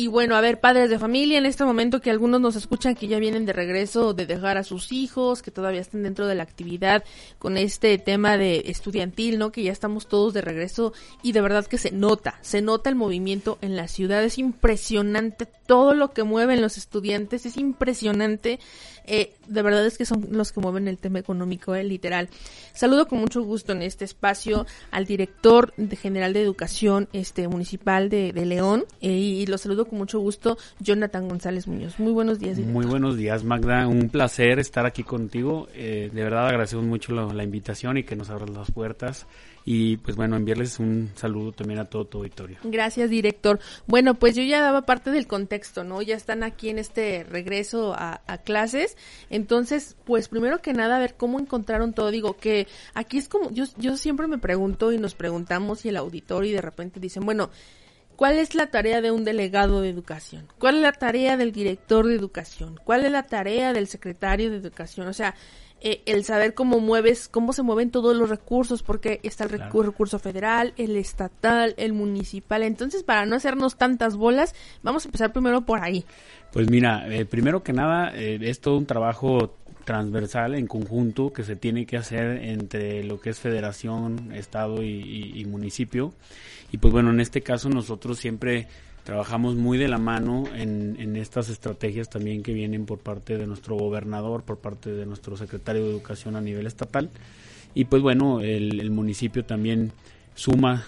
Y bueno, a ver, padres de familia, en este momento que algunos nos escuchan que ya vienen de regreso de dejar a sus hijos, que todavía están dentro de la actividad con este tema de estudiantil, ¿no? Que ya estamos todos de regreso y de verdad que se nota, se nota el movimiento en la ciudad, es impresionante todo lo que mueven los estudiantes, es impresionante eh, de verdad es que son los que mueven el tema económico, eh, literal. Saludo con mucho gusto en este espacio al director general de educación este municipal de, León eh, y lo saludo con mucho gusto, Jonathan González Muñoz. Muy buenos días. Muy buenos días, Magda. Un placer estar aquí contigo. Eh, de verdad agradecemos mucho la invitación y que nos abras las puertas y pues bueno, enviarles un saludo también a todo tu auditorio. Gracias, director. Bueno, pues yo ya daba parte del contexto, ¿no? Ya están aquí en este regreso a, clases. Entonces, pues primero que nada, a ver cómo encontraron todo. Digo que aquí es como, yo, yo siempre me pregunto y nos preguntamos y el auditorio y de repente dicen, bueno, ¿Cuál es la tarea de un delegado de educación? ¿Cuál es la tarea del director de educación? ¿Cuál es la tarea del secretario de educación? O sea, eh, el saber cómo mueves, cómo se mueven todos los recursos, porque está el recurso federal, el estatal, el municipal. Entonces, para no hacernos tantas bolas, vamos a empezar primero por ahí. Pues mira, eh, primero que nada, eh, es todo un trabajo transversal en conjunto que se tiene que hacer entre lo que es federación, estado y municipio. Y pues bueno, en este caso nosotros siempre trabajamos muy de la mano en, en, estas estrategias también que vienen por parte de nuestro gobernador, por parte de nuestro secretario de Educación a nivel estatal. Y pues bueno, el, municipio también suma,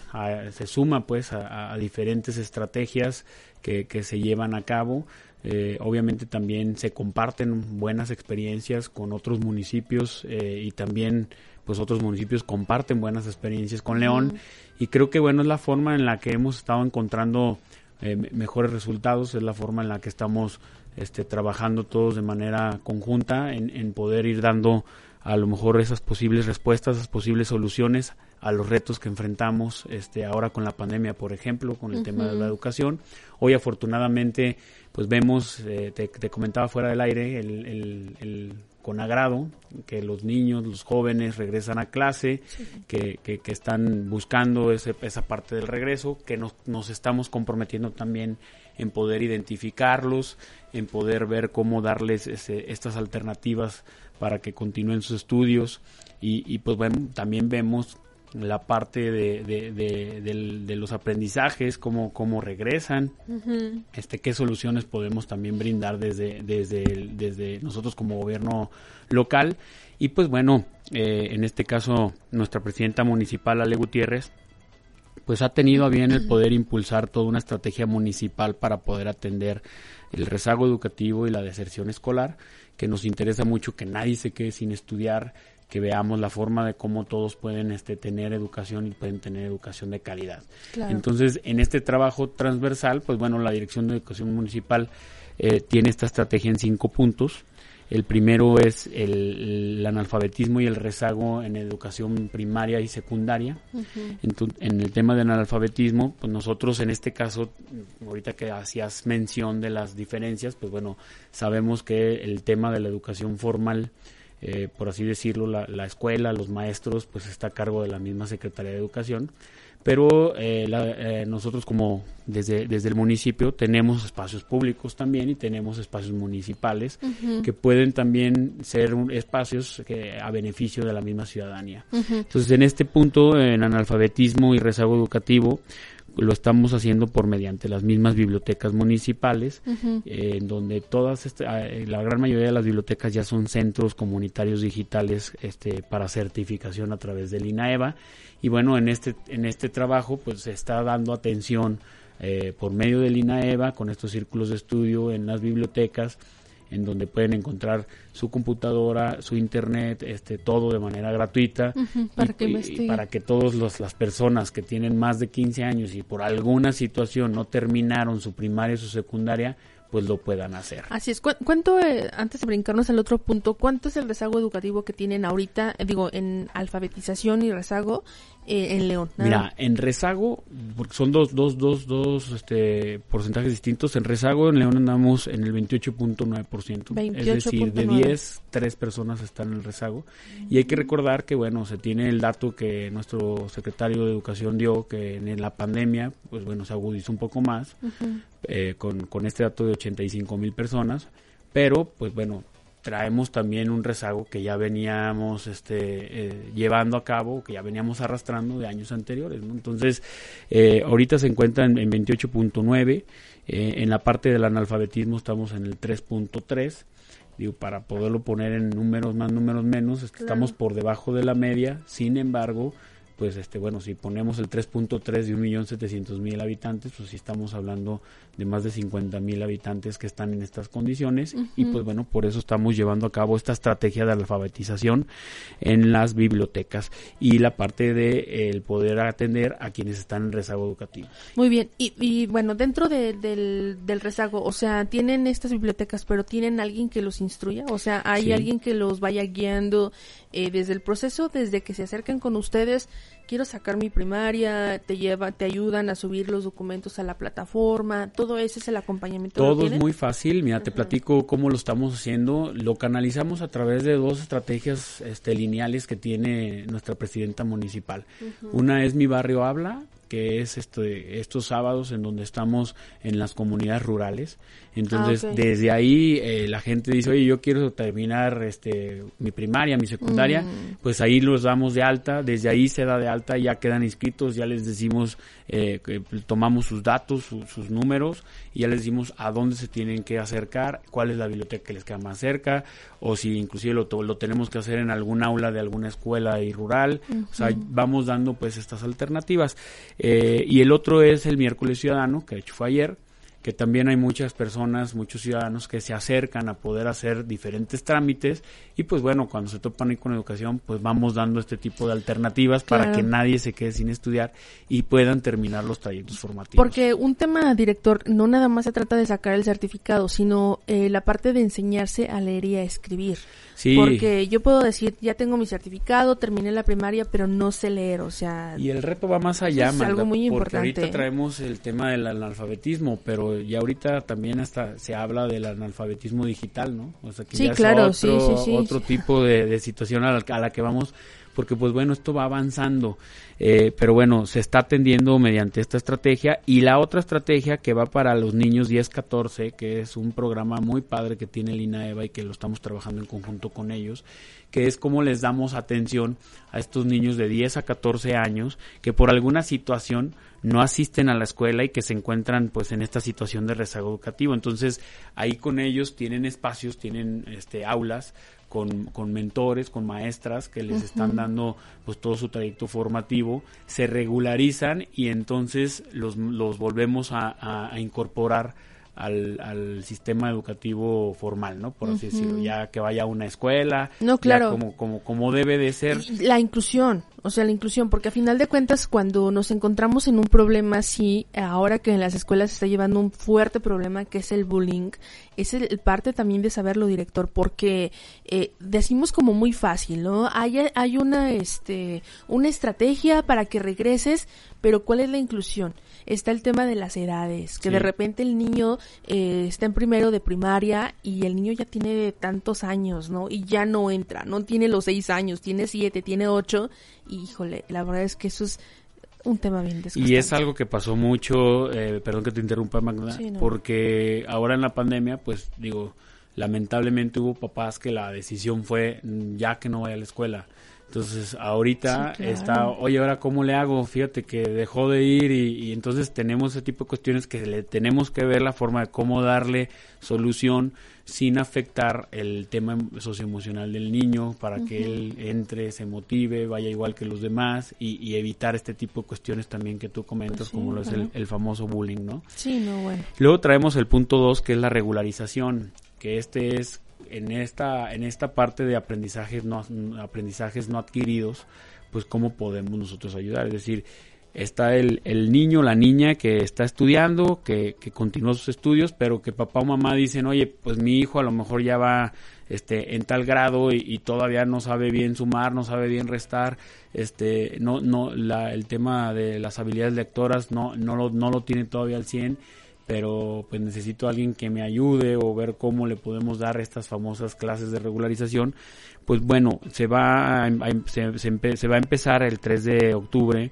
se suma pues a, diferentes estrategias que, que, se llevan a cabo. Eh, obviamente también se comparten buenas experiencias con otros municipios eh, y también pues otros municipios comparten buenas experiencias con León y creo que bueno es la forma en la que hemos estado encontrando eh, mejores resultados, es la forma en la que estamos este, trabajando todos de manera conjunta en, poder ir dando a lo mejor esas posibles respuestas, esas posibles soluciones a los retos que enfrentamos este, ahora con la pandemia, por ejemplo, con el tema de la educación. Hoy afortunadamente pues vemos, eh, te, comentaba fuera del aire, el con agrado que los niños, los jóvenes regresan a clase, que, que, están buscando ese, esa parte del regreso, que nos, nos estamos comprometiendo también en poder identificarlos, en poder ver cómo darles estas alternativas para que continúen sus estudios. Y, y pues bueno, también vemos la parte de, de, los aprendizajes, cómo, cómo regresan, este, qué soluciones podemos también brindar desde, desde, desde nosotros como gobierno local. Y pues bueno, eh, en este caso nuestra presidenta municipal, Ale Gutiérrez, pues ha tenido a bien el poder impulsar toda una estrategia municipal para poder atender el rezago educativo y la deserción escolar, que nos interesa mucho que nadie se quede sin estudiar, que veamos la forma de cómo todos pueden este, tener educación y pueden tener educación de calidad. Entonces, en este trabajo transversal, pues bueno, la Dirección de Educación Municipal eh, tiene esta estrategia en cinco puntos. El primero es el, analfabetismo y el rezago en educación primaria y secundaria. en el tema del analfabetismo, pues nosotros en este caso, ahorita que hacías mención de las diferencias, pues bueno, sabemos que el tema de la educación formal eh, por así decirlo, la, escuela, los maestros, pues está a cargo de la misma Secretaría de Educación. Pero eh, eh, nosotros como desde, desde el municipio tenemos espacios públicos también y tenemos espacios municipales que pueden también ser espacios que, a beneficio de la misma ciudadanía. Entonces en este punto, en analfabetismo y rezago educativo, lo estamos haciendo por mediante las mismas bibliotecas municipales, eh, en donde todas, este, ah, eh, la gran mayoría de las bibliotecas ya son centros comunitarios digitales este, para certificación a través del INAEVA. Y bueno, en este, en este trabajo pues se está dando atención eh, por medio del INAEVA con estos círculos de estudio en las bibliotecas en donde pueden encontrar su computadora, su internet, este, todo de manera gratuita para, que y, para que todas las personas que tienen más de 15 años y por alguna situación no terminaron su primaria o su secundaria, pues lo puedan hacer. Así es. ¿Cuánto, eh, antes de brincarnos al otro punto, cuánto es el rezago educativo que tienen ahorita, eh, digo, en alfabetización y rezago eh, en León. Mira, en rezago, porque son dos, dos, dos, dos este, porcentajes distintos. En rezago, en León andamos en el 28.9%. Es decir, de 10, 3 personas están en el rezago. Y hay que recordar que, bueno, se tiene el dato que nuestro secretario de Educación dio, que en la pandemia, pues bueno, se agudizó un poco más, eh, con, con este dato de 85 mil personas. Pero, pues bueno, traemos también un rezago que ya veníamos este, eh, llevando a cabo, que ya veníamos arrastrando de años anteriores. Entonces, eh, ahorita se encuentra en, 28.9, eh, en la parte del analfabetismo estamos en el 3.3. Digo, para poderlo poner en números más, números menos, estamos por debajo de la media, sin embargo, pues este bueno si ponemos el 3.3 de 1.700.000 habitantes pues si estamos hablando de más de 50.000 habitantes que están en estas condiciones. Y pues bueno por eso estamos llevando a cabo esta estrategia de alfabetización en las bibliotecas y la parte de el poder atender a quienes están en rezago educativo. Muy bien. Y, bueno dentro del, del rezago o sea tienen estas bibliotecas pero tienen alguien que los instruya o sea hay alguien que los vaya guiando eh, desde el proceso desde que se acercan con ustedes quiero sacar mi primaria, te lleva, te ayudan a subir los documentos a la plataforma, todo ese es el acompañamiento. Todo es muy fácil, mira, te platico cómo lo estamos haciendo, lo canalizamos a través de dos estrategias este, lineales que tiene nuestra presidenta municipal. Una es Mi Barrio Habla, que es este, estos sábados en donde estamos en las comunidades rurales. Entonces, ah, desde ahí eh, la gente dice, oye, yo quiero terminar este, mi primaria, mi secundaria, mm. pues ahí los damos de alta, desde ahí se da de alta, ya quedan inscritos, ya les decimos, eh, que tomamos sus datos, sus números, y ya les decimos a dónde se tienen que acercar, cuál es la biblioteca que les queda más cerca, o si inclusive lo, lo tenemos que hacer en algún aula de alguna escuela y rural, o sea, vamos dando pues estas alternativas. Eh, y el otro es el miércoles ciudadano, que de hecho fue ayer, que también hay muchas personas, muchos ciudadanos que se acercan a poder hacer diferentes trámites y pues bueno, cuando se topan ahí con educación, pues vamos dando este tipo de alternativas para que nadie se quede sin estudiar y puedan terminar los trayectos formativos. Porque un tema, director, no nada más se trata de sacar el certificado, sino eh, la parte de enseñarse a leer y a escribir. Sí. Porque yo puedo decir, ya tengo mi certificado, terminé la primaria, pero no sé leer, o sea... Y el reto va más allá, es algo muy porque ahorita traemos el tema del analfabetismo, pero ya ahorita también hasta se habla del analfabetismo digital, ¿no? O sea, que sí, claro, otro, sí, otro tipo de, situación a la, que vamos porque pues bueno, esto va avanzando, eh, pero bueno, se está atendiendo mediante esta estrategia y la otra estrategia que va para los niños 10-14, que es un programa muy padre que tiene Lina Eva y que lo estamos trabajando en conjunto con ellos, que es cómo les damos atención a estos niños de 10 a 14 años que por alguna situación no asisten a la escuela y que se encuentran pues en esta situación de rezago educativo. Entonces ahí con ellos tienen espacios, tienen este aulas con, con mentores, con maestras que les están dando pues todo su trayecto formativo, se regularizan y entonces los, los volvemos a, a incorporar al, al sistema educativo formal, ¿no? Por así decirlo, ya que vaya a una escuela, no, claro. como, como, como debe de ser. La inclusión, o sea, la inclusión, porque a final de cuentas cuando nos encontramos en un problema así, ahora que en las escuelas se está llevando un fuerte problema que es el bullying, es el, parte también de saberlo, director, porque eh, decimos como muy fácil, ¿no? Hay, hay una, este, una estrategia para que regreses, pero ¿cuál es la inclusión? está el tema de las edades, que de repente el niño eh, está en primero de primaria y el niño ya tiene tantos años, ¿no? Y ya no entra, no tiene los seis años, tiene siete, tiene ocho, y híjole, la verdad es que eso es un tema bien Y es algo que pasó mucho, eh, perdón que te interrumpa Magda, porque ahora en la pandemia, pues digo, lamentablemente hubo papás que la decisión fue mm, ya que no vaya a la escuela. Entonces, ahorita está, oye, ahora cómo le hago? Fíjate que dejó de ir y, entonces tenemos ese tipo de cuestiones que le tenemos que ver la forma de cómo darle solución sin afectar el tema socioemocional del niño para que él entre, se motive, vaya igual que los demás y, evitar este tipo de cuestiones también que tú comentas, pues como lo es el, el, famoso bullying, ¿no? Sí, no, bueno. Luego traemos el punto dos, que es la regularización, que este es en esta, en esta parte de aprendizajes no, aprendizajes no adquiridos, pues cómo podemos nosotros ayudar. Es decir, está el, el niño, la niña que está estudiando, que, que continúa sus estudios, pero que papá o mamá dicen, oye, pues mi hijo a lo mejor ya va este, en tal grado y, todavía no sabe bien sumar, no sabe bien restar, este, no, no, la, el tema de las habilidades lectoras no, no, lo, no lo tiene todavía al 100 pero pues necesito a alguien que me ayude o ver cómo le podemos dar estas famosas clases de regularización, pues bueno, se va a, se, se va a empezar el 3 de octubre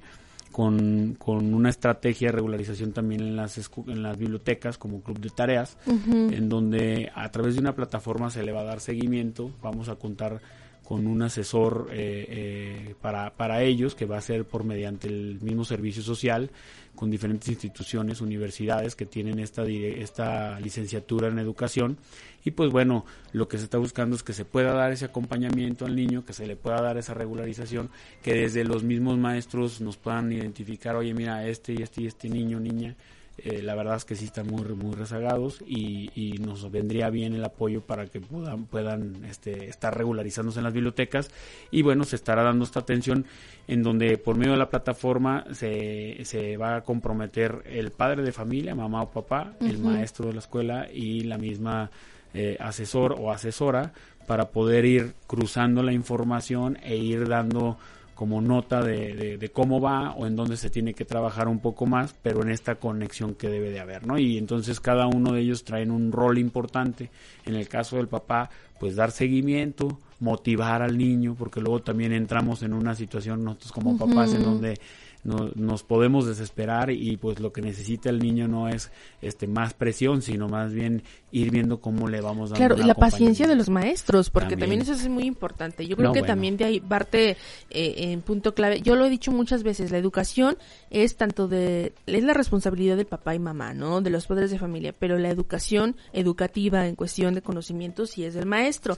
con, con una estrategia de regularización también en las, en las bibliotecas como club de tareas, en donde a través de una plataforma se le va a dar seguimiento, vamos a contar con un asesor eh, eh, para, para ellos que va a ser por mediante el mismo servicio social con diferentes instituciones, universidades que tienen esta, esta licenciatura en educación. Y pues bueno, lo que se está buscando es que se pueda dar ese acompañamiento al niño, que se le pueda dar esa regularización, que desde los mismos maestros nos puedan identificar, oye mira, este y este y este niño, niña, eh, la verdad es que sí están muy, muy rezagados y, y, nos vendría bien el apoyo para que puedan, puedan este, estar regularizándose en las bibliotecas. Y bueno, se estará dando esta atención en donde por medio de la plataforma se, se va a comprometer el padre de familia, mamá o papá, el maestro de la escuela y la misma eh, asesor o asesora para poder ir cruzando la información e ir dando como nota de, de, cómo va o en dónde se tiene que trabajar un poco más, pero en esta conexión que debe de haber, ¿no? Y entonces cada uno de ellos traen un rol importante. En el caso del papá, pues dar seguimiento, motivar al niño, porque luego también entramos en una situación nosotros como papás en donde no, nos podemos desesperar y pues lo que necesita el niño no es este más presión, sino más bien ir viendo cómo le vamos dando Claro, y la paciencia de los maestros, porque también, eso es muy importante. Yo creo que también de ahí parte eh, en punto clave. Yo lo he dicho muchas veces, la educación es tanto de es la responsabilidad del papá y mamá, ¿no? De los padres de familia, pero la educación educativa en cuestión de conocimientos sí es del maestro.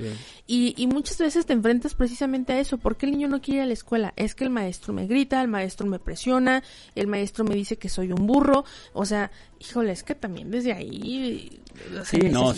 Y, y muchas veces te enfrentas precisamente a eso, porque el niño no quiere ir a la escuela? Es que el maestro me grita, el maestro me el maestro me dice que soy un burro, o sea, híjole, es que también desde ahí sí, no,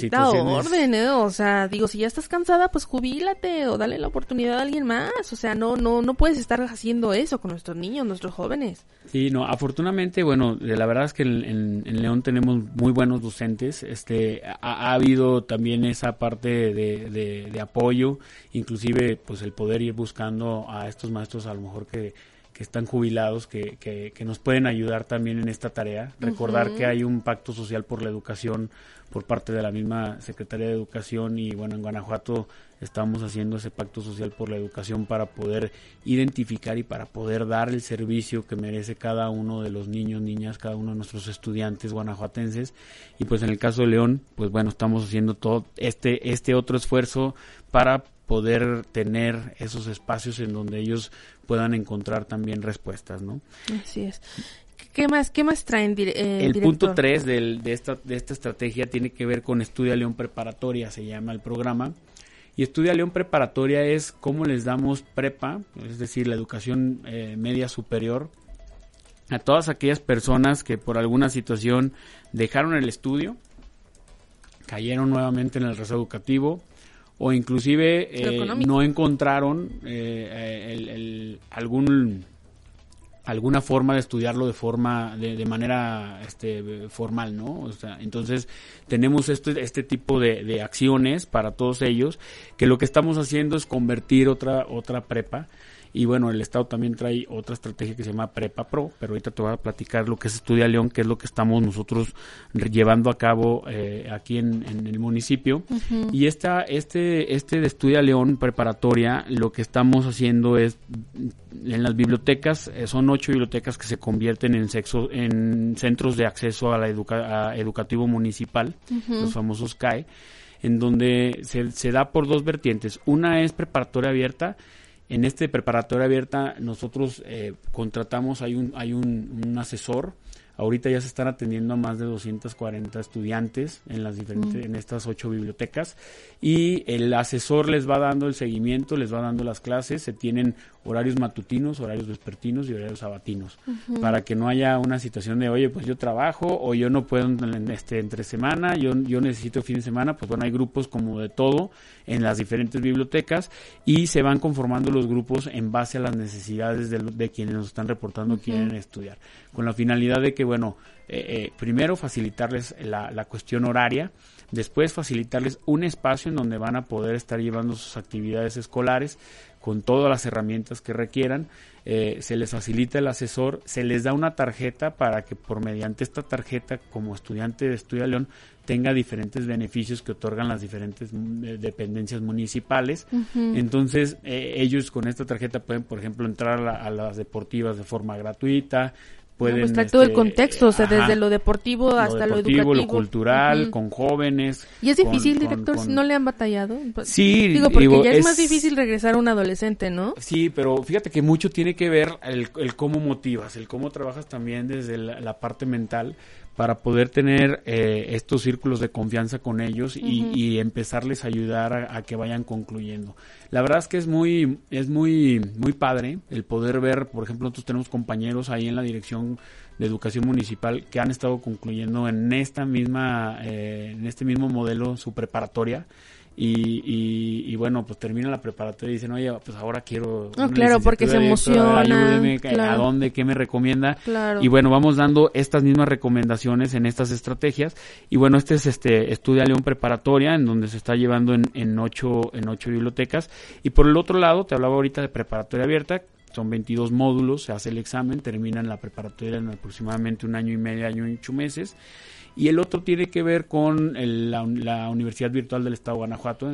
orden, ¿eh? o sea, digo, si ya estás cansada, pues jubílate o dale la oportunidad a alguien más, o sea, no, no, no puedes estar haciendo eso con nuestros niños, nuestros jóvenes. Sí, no, afortunadamente, bueno, la verdad es que en, León tenemos muy buenos docentes, este, ha, habido también esa parte de, de apoyo, inclusive, pues el poder ir buscando a estos maestros a lo mejor que que están jubilados, que, que, que, nos pueden ayudar también en esta tarea. Recordar que hay un pacto social por la educación por parte de la misma Secretaría de Educación y bueno, en Guanajuato estamos haciendo ese pacto social por la educación para poder identificar y para poder dar el servicio que merece cada uno de los niños, niñas, cada uno de nuestros estudiantes guanajuatenses. Y pues en el caso de León, pues bueno, estamos haciendo todo este, este otro esfuerzo para poder tener esos espacios en donde ellos puedan encontrar también respuestas, ¿no? Así es. ¿Qué más, qué más traen, eh, El punto 3 de, esta, de esta estrategia tiene que ver con Estudia León Preparatoria, se llama el programa. Y Estudia León Preparatoria es cómo les damos prepa, es decir, la educación eh, media superior, a todas aquellas personas que por alguna situación dejaron el estudio, cayeron nuevamente en el rezo educativo, o inclusive eh, no encontraron eh, el, algún alguna forma de estudiarlo de forma de, de manera este formal no o sea, entonces tenemos este este tipo de, de, acciones para todos ellos que lo que estamos haciendo es convertir otra otra prepa y bueno, el Estado también trae otra estrategia que se llama Prepa Pro, pero ahorita te voy a platicar lo que es Estudia León, que es lo que estamos nosotros llevando a cabo eh, aquí en, el municipio. Y esta, este, este de Estudia León preparatoria, lo que estamos haciendo es en las bibliotecas, eh, son ocho bibliotecas que se convierten en, sexo, en centros de acceso a la educa, educativo municipal, los famosos CAE, en donde se, se da por dos vertientes. Una es preparatoria abierta, en este preparatoria abierta nosotros eh, contratamos, hay un, hay un, asesor, Ahorita ya se están atendiendo a más de 240 estudiantes en las diferentes, en estas ocho bibliotecas. Y el asesor les va dando el seguimiento, les va dando las clases, se tienen horarios matutinos, horarios vespertinos y horarios sabatinos, para que no haya una situación de, oye, pues yo trabajo o yo no puedo este, entre semana, yo, yo necesito fin de semana, pues bueno, hay grupos como de todo en las diferentes bibliotecas y se van conformando los grupos en base a las necesidades de, quienes nos están reportando quieren estudiar, con la finalidad de que, bueno, eh, eh, primero facilitarles la, la cuestión horaria, después facilitarles un espacio en donde van a poder estar llevando sus actividades escolares con todas las herramientas que requieran, eh, se les facilita el asesor, se les da una tarjeta para que por mediante esta tarjeta como estudiante de Estudia León tenga diferentes beneficios que otorgan las diferentes mm, dependencias municipales. Entonces, eh, ellos con esta tarjeta pueden, por ejemplo, entrar a, las deportivas de forma gratuita, pueden pues todo el este, contexto, o sea, desde lo deportivo hasta lo, educativo, lo cultural, con jóvenes. Y es difícil, director, no le han batallado. Pues, sí, digo porque ya es, más difícil regresar a un adolescente, ¿no? Sí, pero fíjate que mucho tiene que ver el, cómo motivas, el cómo trabajas también desde la parte mental, para poder tener eh, estos círculos de confianza con ellos y, empezarles a ayudar a, que vayan concluyendo. La verdad es que es muy, es muy, muy padre el poder ver, por ejemplo, nosotros tenemos compañeros ahí en la dirección de educación municipal que han estado concluyendo en esta misma, eh, en este mismo modelo su preparatoria y, y, bueno, pues termina la preparatoria y dicen, oye, pues ahora quiero... No, claro, porque se emociona. Ayúdeme, ¿a dónde? ¿Qué me recomienda? Claro. Y bueno, vamos dando estas mismas recomendaciones en estas estrategias. Y bueno, este es este Estudia León Preparatoria, en donde se está llevando en, en, ocho, en ocho bibliotecas. Y por el otro lado, te hablaba ahorita de preparatoria abierta, son 22 módulos, se hace el examen, termina en la preparatoria en aproximadamente un año y medio, año y ocho meses y el otro tiene que ver con la, Universidad Virtual del Estado de Guanajuato,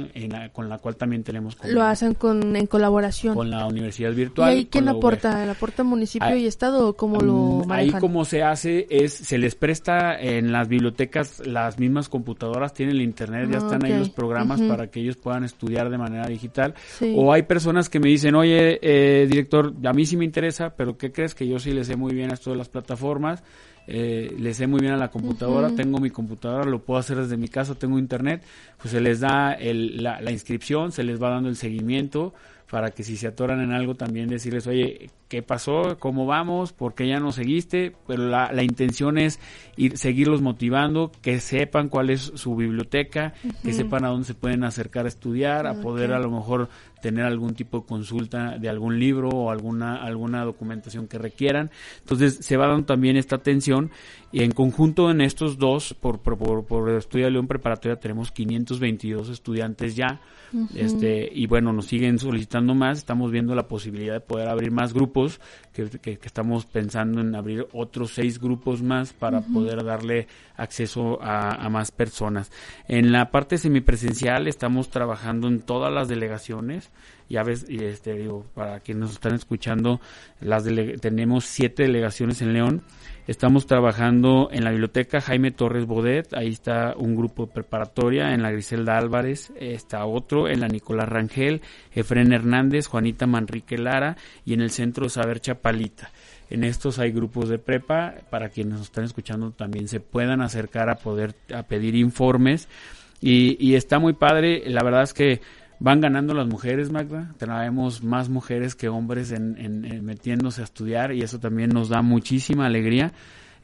con la cual también tenemos... Lo hacen con, en colaboración. Con la Universidad Virtual. ¿Y ahí quién aporta? ¿El aporta municipio y Estado o cómo lo mm, manejan? Ahí como se hace es, se les presta en las bibliotecas las mismas computadoras, tienen el internet, ya ah, están ahí los programas para que ellos puedan estudiar de manera digital. O hay personas que me dicen, oye, eh, director, a mí sí me interesa, pero ¿qué crees? Que yo sí le sé muy bien a esto de las plataformas eh, le sé muy bien a la computadora, tengo mi computadora, lo puedo hacer desde mi casa, tengo internet, pues se les da el, la, la, inscripción, se les va dando el seguimiento para que si se atoran en algo también decirles, oye, ¿qué pasó? ¿Cómo vamos? ¿Por qué ya no seguiste? Pero la, la intención es ir, seguirlos motivando, que sepan cuál es su biblioteca, que sepan a dónde se pueden acercar a estudiar, a poder a lo mejor tener algún tipo de consulta de algún libro o alguna, alguna documentación que requieran. Entonces se va dando también esta atención y en conjunto en estos dos, por, por, por, por Estudio León Preparatoria tenemos 522 estudiantes ya. Este Y bueno, nos siguen solicitando más. Estamos viendo la posibilidad de poder abrir más grupos, que, que, estamos pensando en abrir otros seis grupos más para poder darle acceso a, a más personas. En la parte semipresencial estamos trabajando en todas las delegaciones ya ves, y este, digo, para quienes nos están escuchando, las tenemos siete delegaciones en León. Estamos trabajando en la biblioteca Jaime Torres Bodet, ahí está un grupo preparatoria, en la Griselda Álvarez está otro, en la Nicolás Rangel, Efren Hernández, Juanita Manrique Lara y en el Centro Saber Chapalita. En estos hay grupos de prepa, para quienes nos están escuchando también se puedan acercar a poder a pedir informes. Y, y está muy padre, la verdad es que van ganando las mujeres, Magda. Tenemos más mujeres que hombres en, en, metiéndose a estudiar y eso también nos da muchísima alegría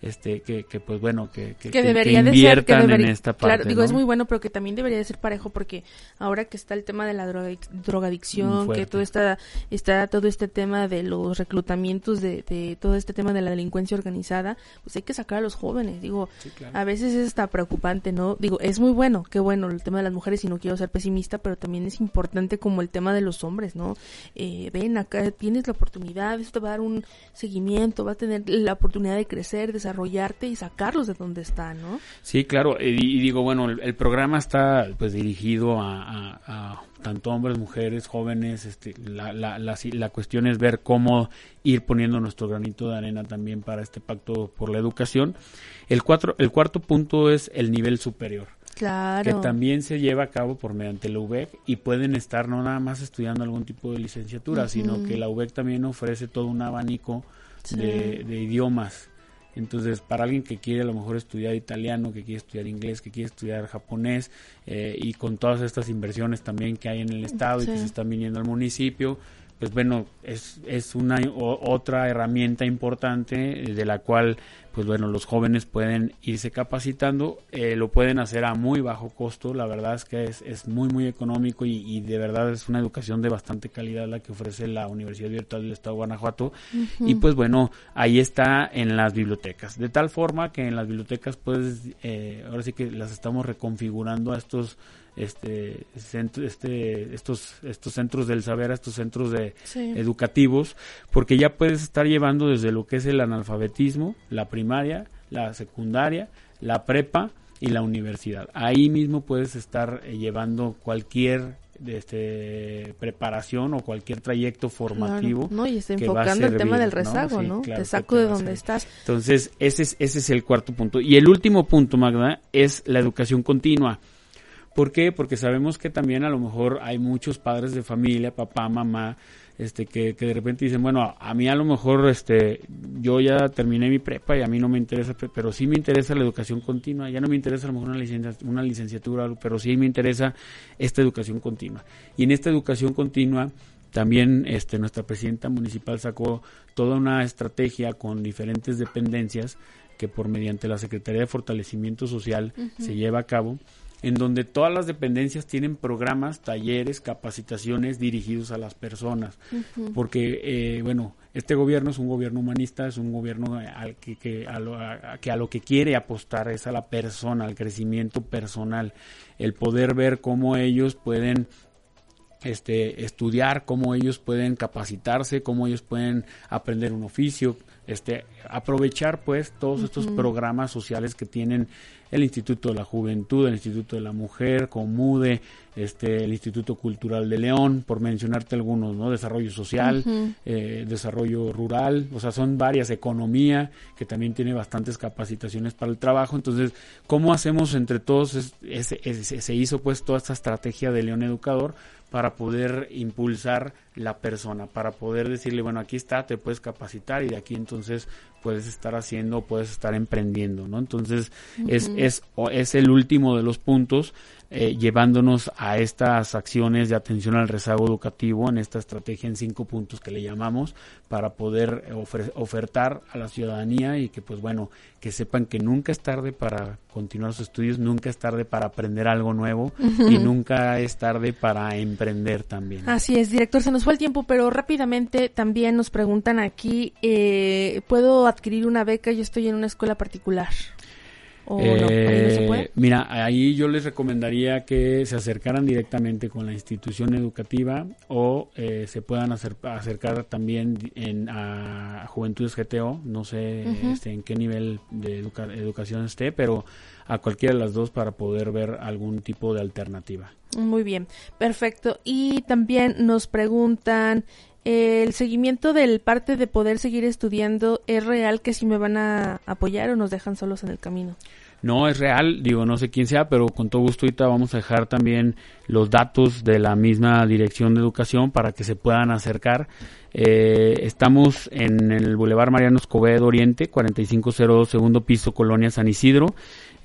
este que, que pues bueno que, que, debería inviertan en esta parte claro digo es muy bueno pero que también debería de ser parejo porque ahora que está el tema de la droga, drogadicción que todo está está todo este tema de los reclutamientos de, de, todo este tema de la delincuencia organizada pues hay que sacar a los jóvenes digo a veces es hasta preocupante no digo es muy bueno qué bueno el tema de las mujeres y no quiero ser pesimista pero también es importante como el tema de los hombres no eh, ven acá tienes la oportunidad esto te va a dar un seguimiento va a tener la oportunidad de crecer de desarrollarte y sacarlos de donde están, ¿no? Sí, claro, y, digo, bueno, el, programa está pues dirigido a, tanto hombres, mujeres, jóvenes, este, la, la, la, la, cuestión es ver cómo ir poniendo nuestro granito de arena también para este pacto por la educación. El, cuatro, el cuarto punto es el nivel superior. Claro. que también se lleva a cabo por mediante la UBEC y pueden estar no nada más estudiando algún tipo de licenciatura, sino que la UBEC también ofrece todo un abanico de, de, idiomas Entonces, para alguien que quiere a lo mejor estudiar italiano, que quiere estudiar inglés, que quiere estudiar japonés, eh, y con todas estas inversiones también que hay en el estado y que se están viniendo al municipio, pues bueno, es, es una otra herramienta importante eh, de la cual, pues bueno, los jóvenes pueden irse capacitando, eh, lo pueden hacer a muy bajo costo, la verdad es que es, es muy, muy económico y, de verdad es una educación de bastante calidad la que ofrece la Universidad Virtual del Estado de Guanajuato. Y pues bueno, ahí está en las bibliotecas, de tal forma que en las bibliotecas pues eh, ahora sí que las estamos reconfigurando a estos este, centro, este, estos, estos centros del saber, estos centros de educativos, porque ya puedes estar llevando desde lo que es el analfabetismo, la primaria, la secundaria, la prepa y la universidad. Ahí mismo puedes estar eh, llevando cualquier este preparación o cualquier trayecto formativo no y está enfocando el tema del rezago no, te saco de donde estás. Entonces ese es ese es el cuarto punto. Y el último punto Magda es la educación continua ¿Por qué? Porque sabemos que también a lo mejor hay muchos padres de familia, papá, mamá, este, que, que de repente dicen, bueno, a mí a lo mejor, este, yo ya terminé mi prepa y a mí no me interesa, pero sí me interesa la educación continua, ya no me interesa a lo mejor una, licenciatura, una licenciatura, pero sí me interesa esta educación continua. Y en esta educación continua, también este, nuestra presidenta municipal sacó toda una estrategia con diferentes dependencias que por mediante la Secretaría de Fortalecimiento Social se lleva a cabo en donde todas las dependencias tienen programas, talleres, capacitaciones dirigidos a las personas, porque eh, bueno, este gobierno es un gobierno humanista, es un gobierno al que, a lo, que a lo que quiere apostar es a la persona, al crecimiento personal, el poder ver cómo ellos pueden este, estudiar, cómo ellos pueden capacitarse, cómo ellos pueden aprender un oficio, este, aprovechar pues todos estos programas sociales que tienen el Instituto de la Juventud, el Instituto de la Mujer, Comude, este, el Instituto Cultural de León, por mencionarte algunos, ¿no? Desarrollo social, eh, desarrollo rural, o sea, son varias, economía, que también tiene bastantes capacitaciones para el trabajo. Entonces, ¿cómo hacemos entre todos? se hizo pues toda esta estrategia de León Educador para poder impulsar la persona, para poder decirle, bueno, aquí está, te puedes capacitar y de aquí entonces puedes estar haciendo, puedes estar emprendiendo, ¿no? Entonces, es, es, es el último de los puntos eh, llevándonos a estas acciones de atención al rezago educativo en esta estrategia en cinco puntos que le llamamos para poder ofertar a la ciudadanía y que pues bueno que sepan que nunca es tarde para continuar sus estudios nunca es tarde para aprender algo nuevo y nunca es tarde para emprender también. Así es director se nos fue el tiempo pero rápidamente también nos preguntan aquí eh, puedo adquirir una beca yo estoy en una escuela particular eh, mira, ahí yo les recomendaría que se acercaran directamente con la institución educativa o eh, se puedan acercar también en, a Juventudes GTO, no sé este, en qué nivel de educación esté, pero a cualquiera de las dos para poder ver algún tipo de alternativa. Muy bien, perfecto. Y también nos preguntan, ¿el seguimiento del parte de poder seguir estudiando es real que si me van a apoyar o nos dejan solos en el camino? No es real, digo, no sé quién sea, pero con todo gusto ahorita vamos a dejar también los datos de la misma dirección de educación para que se puedan acercar. Eh, estamos en el Boulevard Mariano Escobedo Oriente, 4502 segundo piso, Colonia San Isidro.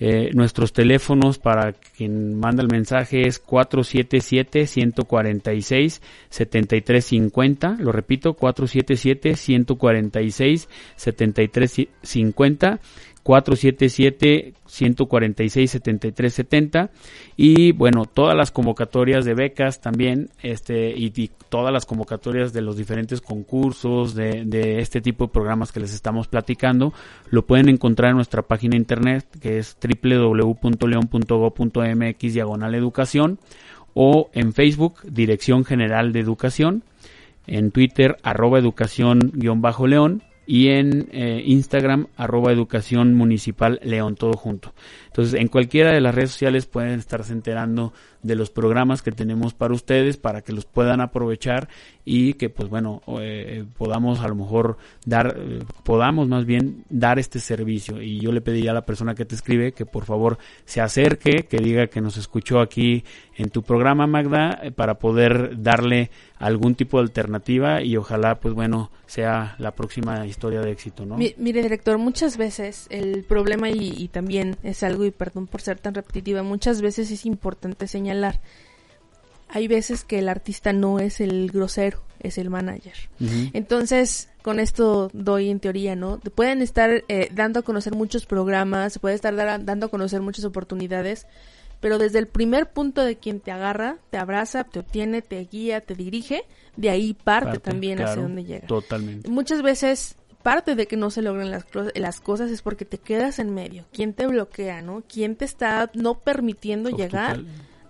Eh, nuestros teléfonos para quien manda el mensaje es 477-146-7350. Lo repito, 477-146-7350 477-146-7370 y bueno, todas las convocatorias de becas también este y, todas las convocatorias de los diferentes concursos de, este tipo de programas que les estamos platicando lo pueden encontrar en nuestra página internet que es www.leon.go.mx diagonal educación o en Facebook Dirección General de Educación en Twitter arroba educación-león y en eh, Instagram arroba educación municipal león todo junto. Entonces en cualquiera de las redes sociales pueden estarse enterando de los programas que tenemos para ustedes para que los puedan aprovechar y que pues bueno eh, podamos a lo mejor dar eh, podamos más bien dar este servicio. Y yo le pediría a la persona que te escribe que por favor se acerque que diga que nos escuchó aquí en tu programa Magda eh, para poder darle algún tipo de alternativa y ojalá pues bueno sea la próxima historia de éxito no mire director muchas veces el problema y, y también es algo y perdón por ser tan repetitiva muchas veces es importante señalar hay veces que el artista no es el grosero, es el manager. Entonces, con esto doy en teoría, ¿no? Te pueden estar eh, dando a conocer muchos programas, se puede estar dando a conocer muchas oportunidades, pero desde el primer punto de quien te agarra, te abraza, te obtiene, te guía, te dirige, de ahí parte, también hacia donde llega. Totalmente. Muchas veces parte de que no se logren las, las cosas es porque te quedas en medio. ¿Quién te bloquea, no? ¿Quién te está no permitiendo llegar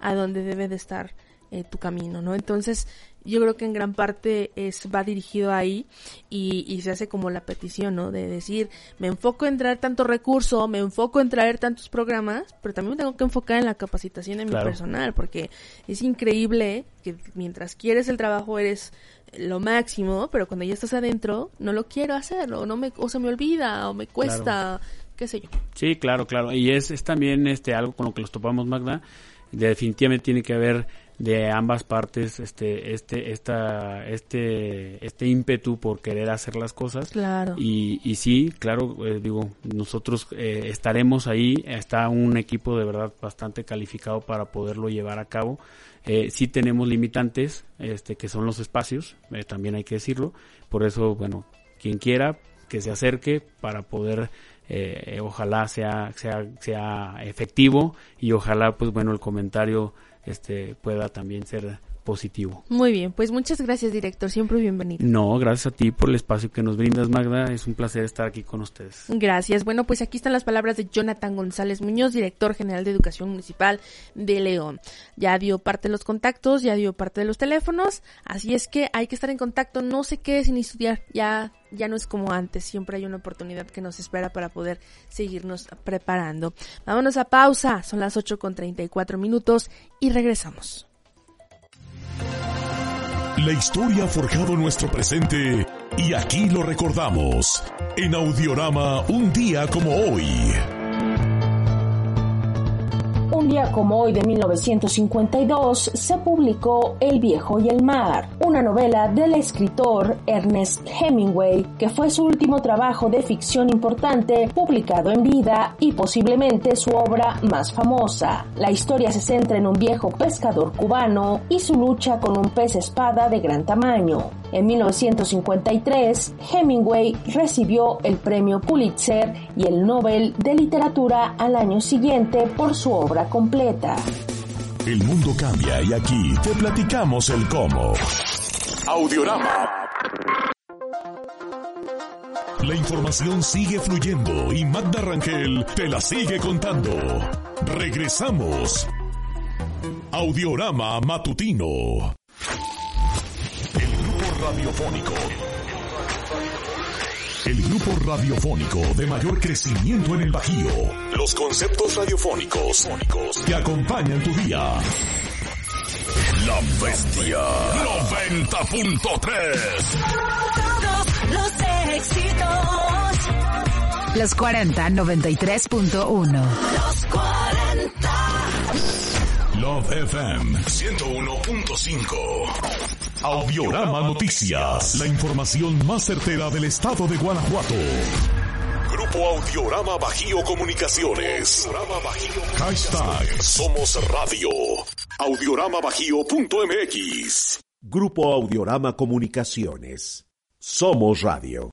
a donde debe de estar? Eh, tu camino, ¿no? Entonces, yo creo que en gran parte es va dirigido ahí y, y, se hace como la petición, ¿no? De decir, me enfoco en traer tanto recurso, me enfoco en traer tantos programas, pero también me tengo que enfocar en la capacitación de mi personal, porque es increíble que mientras quieres el trabajo eres lo máximo, pero cuando ya estás adentro, no lo quiero hacer, o, no me, o se me olvida, o me cuesta, qué sé yo. Sí, claro, claro. Y es, es también este algo con lo que los topamos, Magda. Definitivamente tiene que haber de ambas partes este este esta este este ímpetu por querer hacer las cosas. Claro. Y, y sí claro eh, digo nosotros eh, estaremos ahí. Está un equipo de verdad bastante calificado para poderlo llevar a cabo. Eh, sí tenemos limitantes este que son los espacios eh, también hay que decirlo. Por eso bueno quien quiera que se acerque para poder eh, ojalá sea sea sea efectivo y ojalá pues bueno el comentario este pueda también ser positivo. Muy bien, pues muchas gracias, director. Siempre bienvenido. No, gracias a ti por el espacio que nos brindas, Magda. Es un placer estar aquí con ustedes. Gracias. Bueno, pues aquí están las palabras de Jonathan González Muñoz, director general de Educación Municipal de León. Ya dio parte de los contactos, ya dio parte de los teléfonos, así es que hay que estar en contacto. No se quede sin estudiar. Ya ya no es como antes, siempre hay una oportunidad que nos espera para poder seguirnos preparando. Vámonos a pausa, son las 8 con 34 minutos y regresamos. La historia ha forjado nuestro presente y aquí lo recordamos en Audiorama un día como hoy. Como hoy de 1952 se publicó El viejo y el mar, una novela del escritor Ernest Hemingway, que fue su último trabajo de ficción importante publicado en vida y posiblemente su obra más famosa. La historia se centra en un viejo pescador cubano y su lucha con un pez espada de gran tamaño. En 1953, Hemingway recibió el premio Pulitzer y el Nobel de Literatura al año siguiente por su obra completa. El mundo cambia y aquí te platicamos el cómo. Audiorama. La información sigue fluyendo y Magda Rangel te la sigue contando. Regresamos. Audiorama Matutino. Radiofónico el grupo radiofónico de mayor crecimiento en el Bajío. Los conceptos radiofónicos que acompañan tu día. La Bestia 90.3. Todos los éxitos. Los 40 93.1. Los 40. Love FM 101.5. Audiorama Noticias, la información más certera del estado de Guanajuato. Grupo Audiorama Bajío Comunicaciones. Hashtag Somos Radio. Audioramabajío.mx. Grupo Audiorama Comunicaciones. Somos Radio.